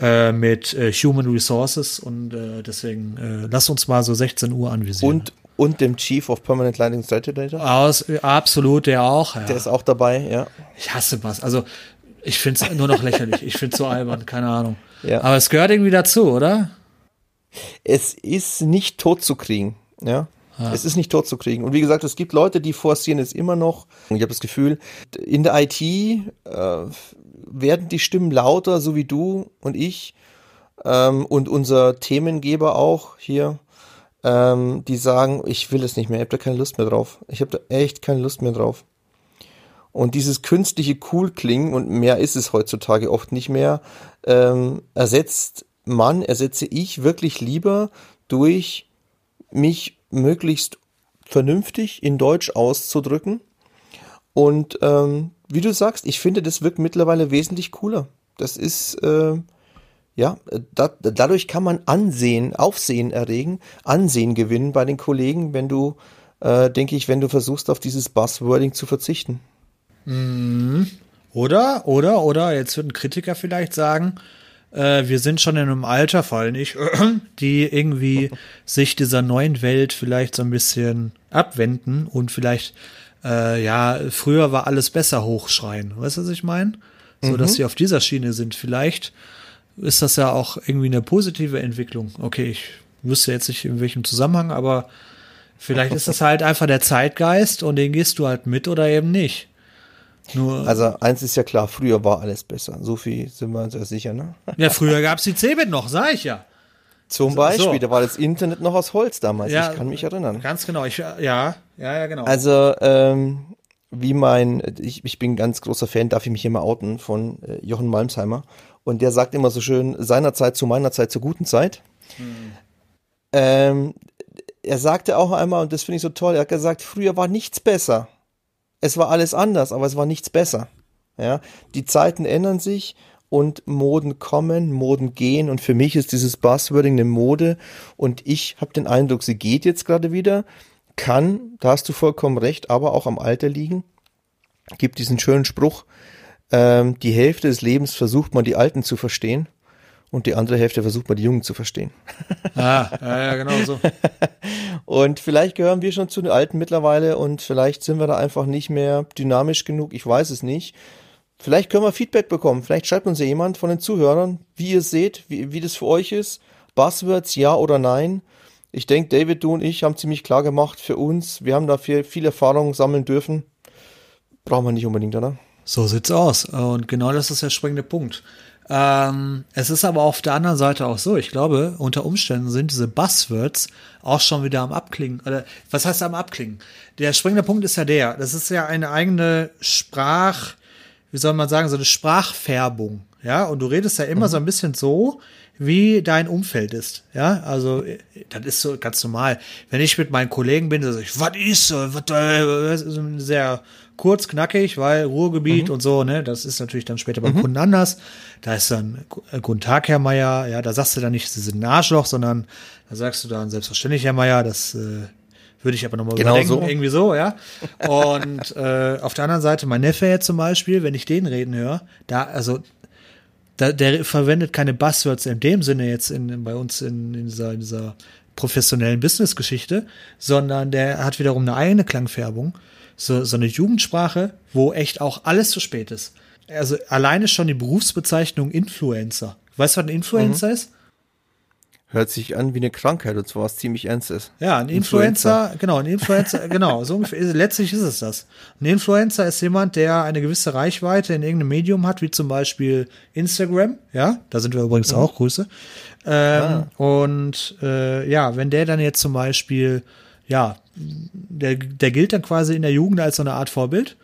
äh, mit äh, Human Resources und äh, deswegen äh, lass uns mal so 16 Uhr anvisieren. Und, und dem Chief of Permanent Lighting Strategy. Aus, absolut, der auch. Ja. Der ist auch dabei, ja. Ich hasse was. Also, ich finde es nur noch lächerlich. Ich finde es so albern, keine Ahnung. Ja. Aber es gehört irgendwie dazu, oder? es ist nicht tot zu kriegen. Ja. Es ist nicht tot zu kriegen. Und wie gesagt, es gibt Leute, die forcieren es immer noch. Und ich habe das Gefühl, in der IT äh, werden die Stimmen lauter, so wie du und ich ähm, und unser Themengeber auch hier, ähm, die sagen, ich will es nicht mehr, ich habe da keine Lust mehr drauf. Ich habe da echt keine Lust mehr drauf. Und dieses künstliche cool klingen, und mehr ist es heutzutage oft nicht mehr, ähm, ersetzt man, ersetze ich wirklich lieber durch mich möglichst vernünftig in Deutsch auszudrücken. Und ähm, wie du sagst, ich finde, das wirkt mittlerweile wesentlich cooler. Das ist, äh, ja, da, dadurch kann man Ansehen, Aufsehen erregen, Ansehen gewinnen bei den Kollegen, wenn du, äh, denke ich, wenn du versuchst, auf dieses Buzzwording zu verzichten. Oder, oder, oder, jetzt wird ein Kritiker vielleicht sagen, äh, wir sind schon in einem Alter, vor allem ich, (clears throat) die irgendwie (laughs) sich dieser neuen Welt vielleicht so ein bisschen abwenden und vielleicht, äh, ja, früher war alles besser hochschreien. Weißt du, was ich meine? So, dass sie auf dieser Schiene sind. Vielleicht ist das ja auch irgendwie eine positive Entwicklung. Okay, ich wüsste jetzt nicht in welchem Zusammenhang, aber vielleicht ist das halt einfach der Zeitgeist und den gehst du halt mit oder eben nicht. Nur, Also eins ist ja klar, früher war alles besser. So viel sind wir uns ja sicher, ne? ja, früher gab's die Cebit noch, sag ich ja. Zum So. Beispiel, da war das Internet noch aus Holz damals. Ja, ich kann mich erinnern. Ganz genau. Ich, ja, ja, ja, genau. Also, ähm, wie mein, ich, ich bin ein ganz großer Fan, darf ich mich hier mal outen, von äh, Jochen Malmsheimer. Und der sagt immer so schön, seiner Zeit zu meiner Zeit zur guten Zeit. Ähm, er sagte auch einmal, und das finde ich so toll, er hat gesagt, früher war nichts besser. Es war alles anders, aber es war nichts besser. Ja, die Zeiten ändern sich und Moden kommen, Moden gehen und für mich ist dieses Buzzwording eine Mode und ich habe den Eindruck, sie geht jetzt gerade wieder, kann, da hast du vollkommen recht, aber auch am Alter liegen. Gibt diesen schönen Spruch, ähm, die Hälfte des Lebens versucht man die Alten zu verstehen und die andere Hälfte versucht man die Jungen zu verstehen. (laughs) ah, ja, ja, genau so. (laughs) Und vielleicht gehören wir schon zu den Alten mittlerweile und vielleicht sind wir da einfach nicht mehr dynamisch genug. Ich weiß es nicht. Vielleicht können wir Feedback bekommen. Vielleicht schreibt uns ja jemand von den Zuhörern, wie ihr es seht, wie, wie das für euch ist. Buzzwords, ja oder nein. Ich denke, David, du und ich haben ziemlich klar gemacht für uns. Wir haben dafür viel Erfahrung sammeln dürfen. Brauchen wir nicht unbedingt, oder? So sieht's aus. Und genau das ist der springende Punkt. Ähm, es ist aber auf der anderen Seite auch so. Ich glaube, unter Umständen sind diese Buzzwords auch schon wieder am Abklingen. Oder was heißt am Abklingen? Der springende Punkt ist ja der. Das ist ja eine eigene Sprach, wie soll man sagen, so eine Sprachfärbung. Ja, und du redest ja immer so ein bisschen so, wie dein Umfeld ist. Ja, also äh, das ist so ganz normal. Wenn ich mit meinen Kollegen bin, dann sag ich, was ist so, was, äh, sehr kurz, knackig, weil Ruhrgebiet und so, ne, das ist natürlich dann später beim Kunden anders. Da ist dann äh, Guten Tag, Herr Meier, ja, da sagst du dann nicht, Sie sind ein Arschloch, sondern da sagst du dann selbstverständlich, Herr Meier, das äh, würde ich aber nochmal Genau überdenken, so. irgendwie so, ja. Und (laughs) äh, auf der anderen Seite, mein Neffe jetzt zum Beispiel, wenn ich den reden höre, da, also da, der verwendet keine Buzzwords in dem Sinne jetzt in, bei uns in, in, dieser, in dieser professionellen Business-Geschichte, sondern der hat wiederum eine eigene Klangfärbung, so, so eine Jugendsprache, wo echt auch alles zu spät ist. Also alleine schon die Berufsbezeichnung Influencer. Weißt du, was ein Influencer Mhm. ist? Hört sich an wie eine Krankheit und zwar was ziemlich ernstes. Ja, ein Influencer, genau, ein Influencer, (laughs) genau, so ungefähr, letztlich ist es das. Ein Influencer ist jemand, der eine gewisse Reichweite in irgendeinem Medium hat, wie zum Beispiel Instagram, ja, da sind wir übrigens auch, Grüße. Ähm, Und äh, ja, wenn der dann jetzt zum Beispiel, ja, der, der gilt dann quasi in der Jugend als so eine Art Vorbild.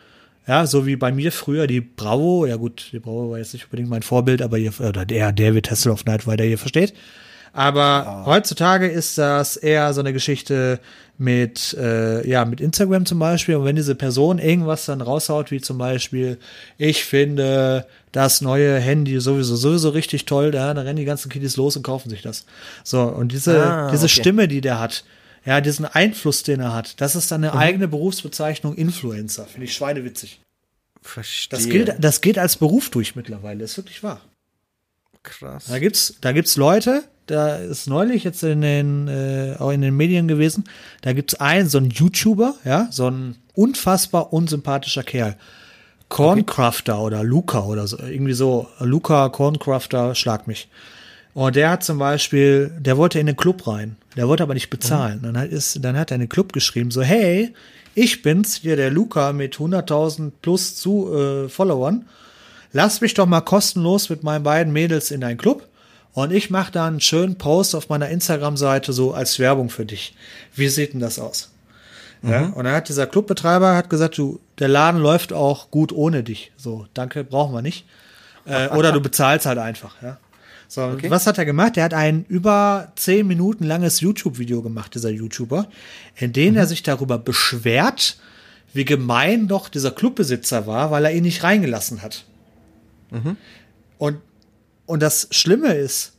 Ja, so wie bei mir früher die Bravo, ja gut, die Bravo war jetzt nicht unbedingt mein Vorbild, aber ihr, oder der David Hasselhoff Night, weil der hier versteht. Aber heutzutage ist das eher so eine Geschichte mit, äh, ja, mit Instagram zum Beispiel. Und wenn diese Person irgendwas dann raushaut, wie zum Beispiel, ich finde das neue Handy sowieso, sowieso richtig toll, da, dann rennen die ganzen Kiddies los und kaufen sich das. So, und diese, Ah, diese okay. Stimme, die der hat, ja, diesen Einfluss, den er hat, das ist dann eine eigene Berufsbezeichnung Influencer. Finde ich schweinewitzig. Verstehe. Das gilt, das geht als Beruf durch mittlerweile, ist wirklich wahr. krass. Da gibt's, da gibt's Leute, da ist neulich jetzt in den, äh, auch in den Medien gewesen, da gibt's einen, so einen YouTuber, ja, so ein unfassbar unsympathischer Kerl. Corncrafter oder Luca oder so, irgendwie so, Luca Corncrafter, schlag mich. Und der hat zum Beispiel, der wollte in den Club rein, der wollte aber nicht bezahlen. Dann hat, ist, dann hat er in den Club geschrieben, so, hey, ich bin's, hier der Luca mit 100.000 plus zu äh, Followern lass mich doch mal kostenlos mit meinen beiden Mädels in einen Club und ich mache da einen schönen Post auf meiner Instagram-Seite so als Werbung für dich. Wie sieht denn das aus? Ja, und dann hat dieser Clubbetreiber hat gesagt, du, der Laden läuft auch gut ohne dich. So, danke, brauchen wir nicht. Äh, oder du bezahlst halt einfach, ja. So, was hat er gemacht? Er hat ein über zehn Minuten langes YouTube-Video gemacht, dieser YouTuber, in dem er sich darüber beschwert, wie gemein doch dieser Clubbesitzer war, weil er ihn nicht reingelassen hat. Und, und das Schlimme ist,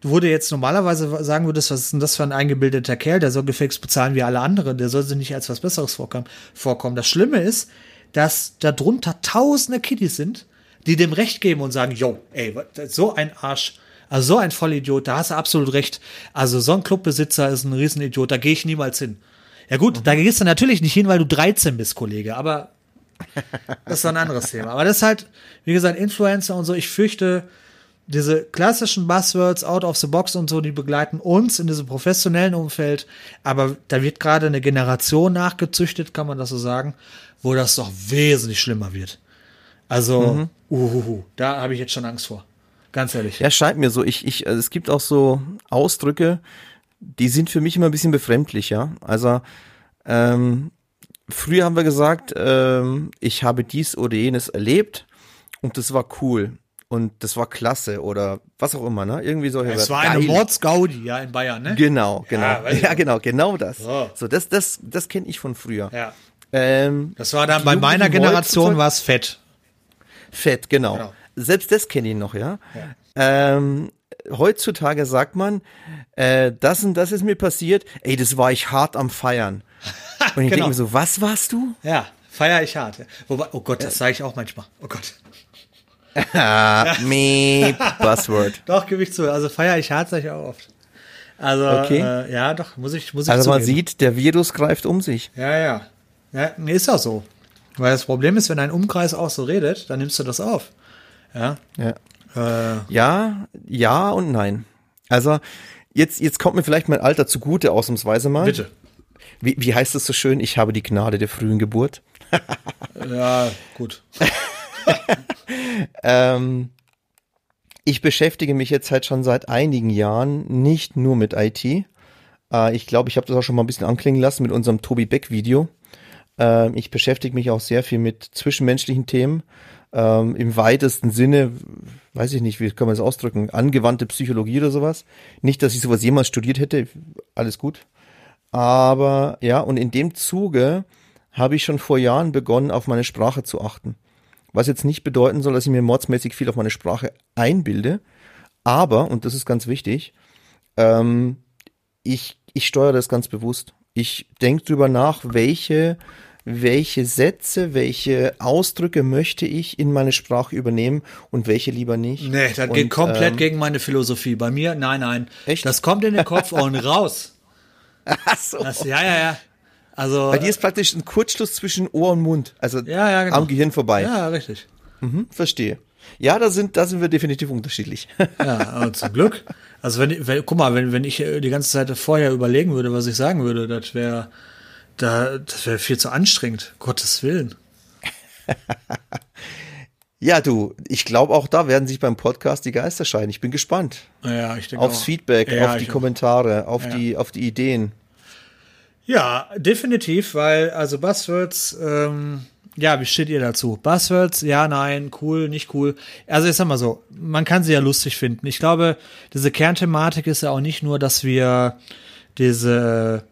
du würde jetzt normalerweise sagen würdest, was ist denn das für ein eingebildeter Kerl, der soll gefälligst bezahlen wie alle anderen, der soll sich nicht als was Besseres vorkommen. vorkommen. Das Schlimme ist, dass darunter tausende Kiddies sind, die dem Recht geben und sagen, yo, ey, so ein Arsch, also so ein Vollidiot, da hast du absolut recht. Also so ein Clubbesitzer ist ein Riesenidiot, da gehe ich niemals hin. Ja gut, da gehst du natürlich nicht hin, weil du 13 bist, Kollege, aber (laughs) das ist ein anderes Thema. Aber das ist halt, wie gesagt, Influencer und so. Ich fürchte, diese klassischen Buzzwords out of the box und so, die begleiten uns in diesem professionellen Umfeld. Aber da wird gerade eine Generation nachgezüchtet, kann man das so sagen, wo das doch wesentlich schlimmer wird. Also, uhuhu, da habe ich jetzt schon Angst vor. Ganz ehrlich. Ja, scheint mir so. Ich, ich, also es gibt auch so Ausdrücke, die sind für mich immer ein bisschen befremdlich, ja. Also, ähm, früher haben wir gesagt, ähm, ich habe dies oder jenes erlebt und das war cool und das war klasse oder was auch immer, ne? Irgendwie solche Es war eine. Mordsgaudi, ja, in Bayern, ne? Genau, genau. Ja, (laughs) Ja, genau, genau das. So. So, das, das, das kenne ich von früher. Ja. Ähm, Das war dann bei meiner Generation war es fett. Fett, genau. Genau. Selbst das kenne ich noch, ja. Ähm, heutzutage sagt man, äh, das und das ist mir passiert, ey, das war ich hart am Feiern. (laughs) Und ich Genau. denke mir so, was warst du? Ja, feier ich hart. Ja. Wobei, oh Gott, das sage ich auch manchmal. Oh Gott. Ah, (laughs) me, Buzzword. Doch, gebe ich zu. Also feier ich hart, sage ich auch oft. Also, Okay. äh, ja, doch, muss ich, muss ich Also man zugeben. sieht, der Virus greift um sich. Ja, ja. Ja, ist auch so. Weil das Problem ist, wenn ein Umkreis auch so redet, dann nimmst du das auf. Ja. Ja. Äh, Ja, ja und nein. Also, jetzt, jetzt kommt mir vielleicht mein Alter zugute, ausnahmsweise mal. bitte. Wie, wie heißt es so schön? Ich habe die Gnade der frühen Geburt. (laughs) Ja, gut. (laughs) Ähm, ich beschäftige mich jetzt halt schon seit einigen Jahren nicht nur mit IT. Äh, ich glaube, ich habe das auch schon mal ein bisschen anklingen lassen mit unserem Tobi Beck Video. Ähm, ich beschäftige mich auch sehr viel mit zwischenmenschlichen Themen. Ähm, Im weitesten Sinne, weiß ich nicht, wie kann man das ausdrücken, angewandte Psychologie oder sowas. Nicht, dass ich sowas jemals studiert hätte, alles gut. Aber ja, und in dem Zuge habe ich schon vor Jahren begonnen, auf meine Sprache zu achten. Was jetzt nicht bedeuten soll, dass ich mir mordsmäßig viel auf meine Sprache einbilde, aber, und das ist ganz wichtig, ähm, ich, ich steuere das ganz bewusst. Ich denke drüber nach, welche, welche Sätze, welche Ausdrücke möchte ich in meine Sprache übernehmen und welche lieber nicht. Nee, das und, geht komplett ähm, gegen meine Philosophie. Bei mir, nein, nein. Echt? Das kommt in den Kopf (laughs) und raus. Ach so. Das, ja, ja, ja. Also, Bei dir ist praktisch ein Kurzschluss zwischen Ohr und Mund, also Ja, ja, genau. am Gehirn vorbei. ja, richtig. Mhm, verstehe. Ja, da sind, da sind wir definitiv unterschiedlich. Ja, (laughs) aber zum Glück. Also wenn, wenn guck mal, wenn, wenn ich äh, die ganze Zeit vorher überlegen würde, was ich sagen würde, das wäre, da, das wäre viel zu anstrengend. Gottes Willen. (laughs) ja, du, ich glaube auch da werden sich beim Podcast die Geister scheiden. Ich bin gespannt. Ja, ich denke Aufs auch. Feedback, Ja, auf die auch. Kommentare, auf Ja. die, auf die Ideen. Ja, definitiv, weil, also Buzzwords, ähm, ja, wie steht ihr dazu? Buzzwords, ja, nein, cool, nicht cool. Also ich sag mal so, man kann sie ja lustig finden. Ich glaube, diese Kernthematik ist ja auch nicht nur, dass wir diese,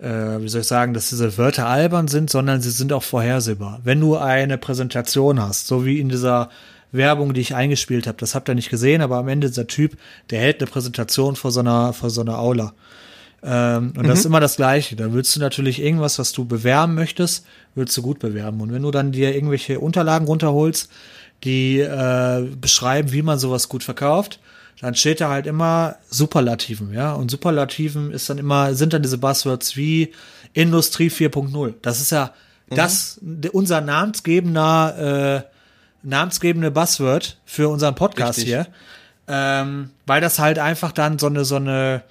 äh, wie soll ich sagen, dass diese Wörter albern sind, sondern sie sind auch vorhersehbar. Wenn du eine Präsentation hast, so wie in dieser Werbung, die ich eingespielt habe, das habt ihr nicht gesehen, aber am Ende dieser Typ, der hält eine Präsentation vor so einer, vor so einer Aula. Ähm, und das ist immer das Gleiche. Da willst du natürlich irgendwas, was du bewerben möchtest, willst du gut bewerben. Und wenn du dann dir irgendwelche Unterlagen runterholst, die äh, beschreiben, wie man sowas gut verkauft, dann steht da halt immer Superlativen, ja. Und Superlativen ist dann immer, sind dann diese Buzzwords wie Industrie 4.0. Das ist ja das, de- unser namensgebender, äh, namensgebende Buzzword für unseren Podcast Richtig. hier. Ähm, weil das halt einfach dann so eine, so eine,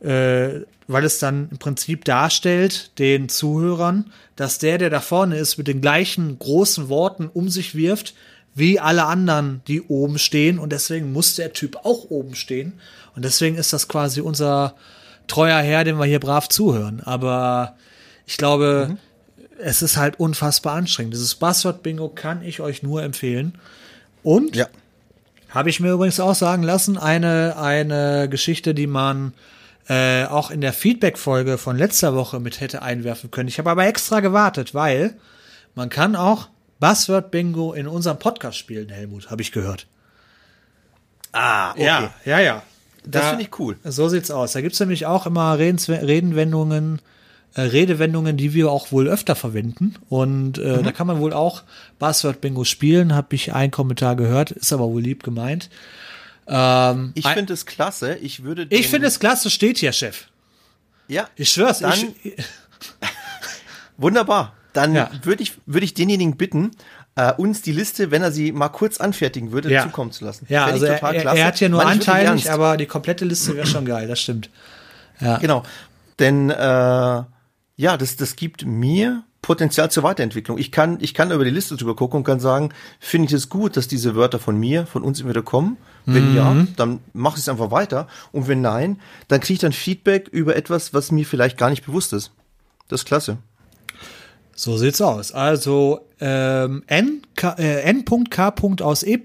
äh, weil es dann im Prinzip darstellt, den Zuhörern, dass der, der da vorne ist, mit den gleichen großen Worten um sich wirft, wie alle anderen, die oben stehen. Und deswegen muss der Typ auch oben stehen. Und deswegen ist das quasi unser treuer Herr, dem wir hier brav zuhören. Aber ich glaube, es ist halt unfassbar anstrengend. Dieses Buzzword-Bingo kann ich euch nur empfehlen. Und Ja. habe ich mir übrigens auch sagen lassen, eine, eine Geschichte, die man äh, auch in der Feedback-Folge von letzter Woche mit hätte einwerfen können. Ich habe aber extra gewartet, weil man kann auch Buzzword-Bingo in unserem Podcast spielen, Helmut, habe ich gehört. Ah, okay. Ja, ja, ja. Das Da- finde ich cool. So sieht's aus. Da gibt's nämlich auch immer Redens Redenwendungen, äh, Redewendungen, die wir auch wohl öfter verwenden. Und äh, Mhm. da kann man wohl auch Buzzword-Bingo spielen, habe ich einen Kommentar gehört, ist aber wohl lieb gemeint. Ähm, Ich finde es klasse. Ich würde. ich finde es klasse, steht hier, Chef. Ja, Ich schwör's. Dann- ich, (laughs) (laughs) wunderbar. Dann Ja. würde ich, würde ich denjenigen bitten, äh, uns die Liste, wenn er sie mal kurz anfertigen würde, Ja. zukommen zu lassen. ja, also er, er, hat hier nur wirklich anteilig, aber die komplette Liste wäre schon geil, das stimmt. Genau. Denn äh, ja, das, das gibt mir Potenzial zur Weiterentwicklung. Ich kann, ich kann über die Liste drüber gucken und kann sagen, finde ich es gut, dass diese Wörter von mir, von uns immer wieder kommen? Wenn ja, dann mache ich es einfach weiter. Und wenn nein, dann kriege ich dann Feedback über etwas, was mir vielleicht gar nicht bewusst ist. Das ist klasse. So sieht's aus. Also ähm, N, K, äh, N.K. aus E.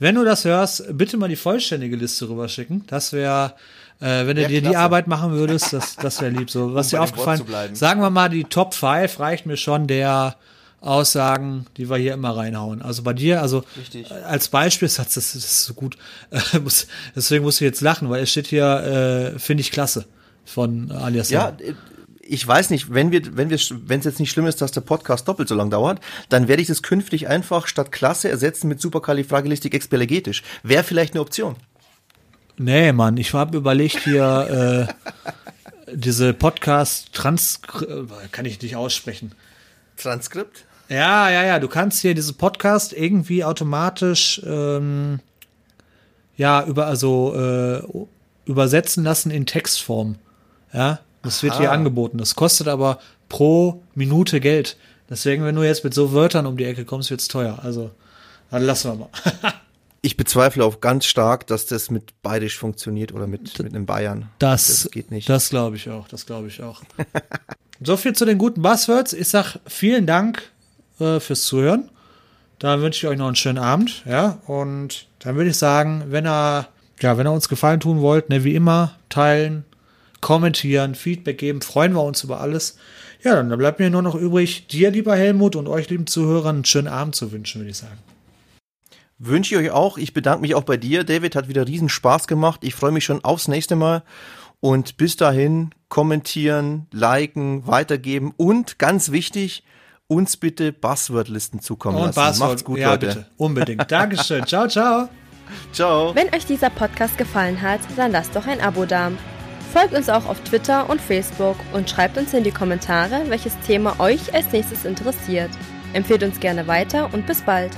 Wenn du das hörst, bitte mal die vollständige Liste rüberschicken. Das wäre, äh, wenn du Ja, dir die klasse. Arbeit machen würdest, das, das wäre lieb. So, (laughs) was Um dir aufgefallen? Sagen wir mal, die Top 5 reicht mir schon der Aussagen, die wir hier immer reinhauen. Also bei dir, also Richtig. als Beispielsatz, das, das ist so gut. (laughs) Äh, muss, deswegen muss ich jetzt lachen, weil es steht hier, äh, finde ich klasse von Alias. Ja, ich weiß nicht, wenn wir, wenn wir, wenn es jetzt nicht schlimm ist, dass der Podcast doppelt so lang dauert, dann werde ich das künftig einfach statt Klasse ersetzen mit Superkalifragilistikexpialigetisch. Wäre vielleicht eine Option. Nee, Mann, ich habe überlegt hier äh, diese Podcast Trans kann ich nicht aussprechen. Transkript? Ja, ja, ja, du kannst hier diese Podcast irgendwie automatisch ähm, ja über also äh, übersetzen lassen in Textform. Ja, das wird hier Aha. angeboten. Das kostet aber pro Minute Geld. Deswegen, wenn du jetzt mit so Wörtern um die Ecke kommst, wird's teuer. Also, dann lassen wir mal. (laughs) Ich bezweifle auch ganz stark, dass das mit Bayerisch funktioniert oder mit, mit einem Bayern. Das, geht nicht. Das glaube ich auch. Das glaube ich auch. (laughs) so viel zu den guten Buzzwords. Ich sag vielen Dank äh, fürs Zuhören. Dann wünsche ich euch noch einen schönen Abend. Ja, und dann würde ich sagen, wenn ihr, ja, wenn ihr uns Gefallen tun wollt, ne, wie immer, teilen, kommentieren, Feedback geben, freuen wir uns über alles. Ja, dann bleibt mir nur noch übrig, dir, lieber Helmut, und euch, lieben Zuhörern, einen schönen Abend zu wünschen, würde ich sagen. Wünsche ich euch auch. Ich bedanke mich auch bei dir. David hat wieder riesen Spaß gemacht. Ich freue mich schon aufs nächste Mal. Und bis dahin kommentieren, liken, weitergeben und ganz wichtig, uns bitte Buzzwordlisten zukommen Und lassen. Buzzword, Macht's gut, ja, Leute. bitte. Unbedingt. Dankeschön. ciao, ciao. (laughs) Ciao. Wenn euch dieser Podcast gefallen hat, dann lasst doch ein Abo da. Folgt uns auch auf Twitter und Facebook und schreibt uns in die Kommentare, welches Thema euch als nächstes interessiert. Empfehlt uns gerne weiter und bis bald.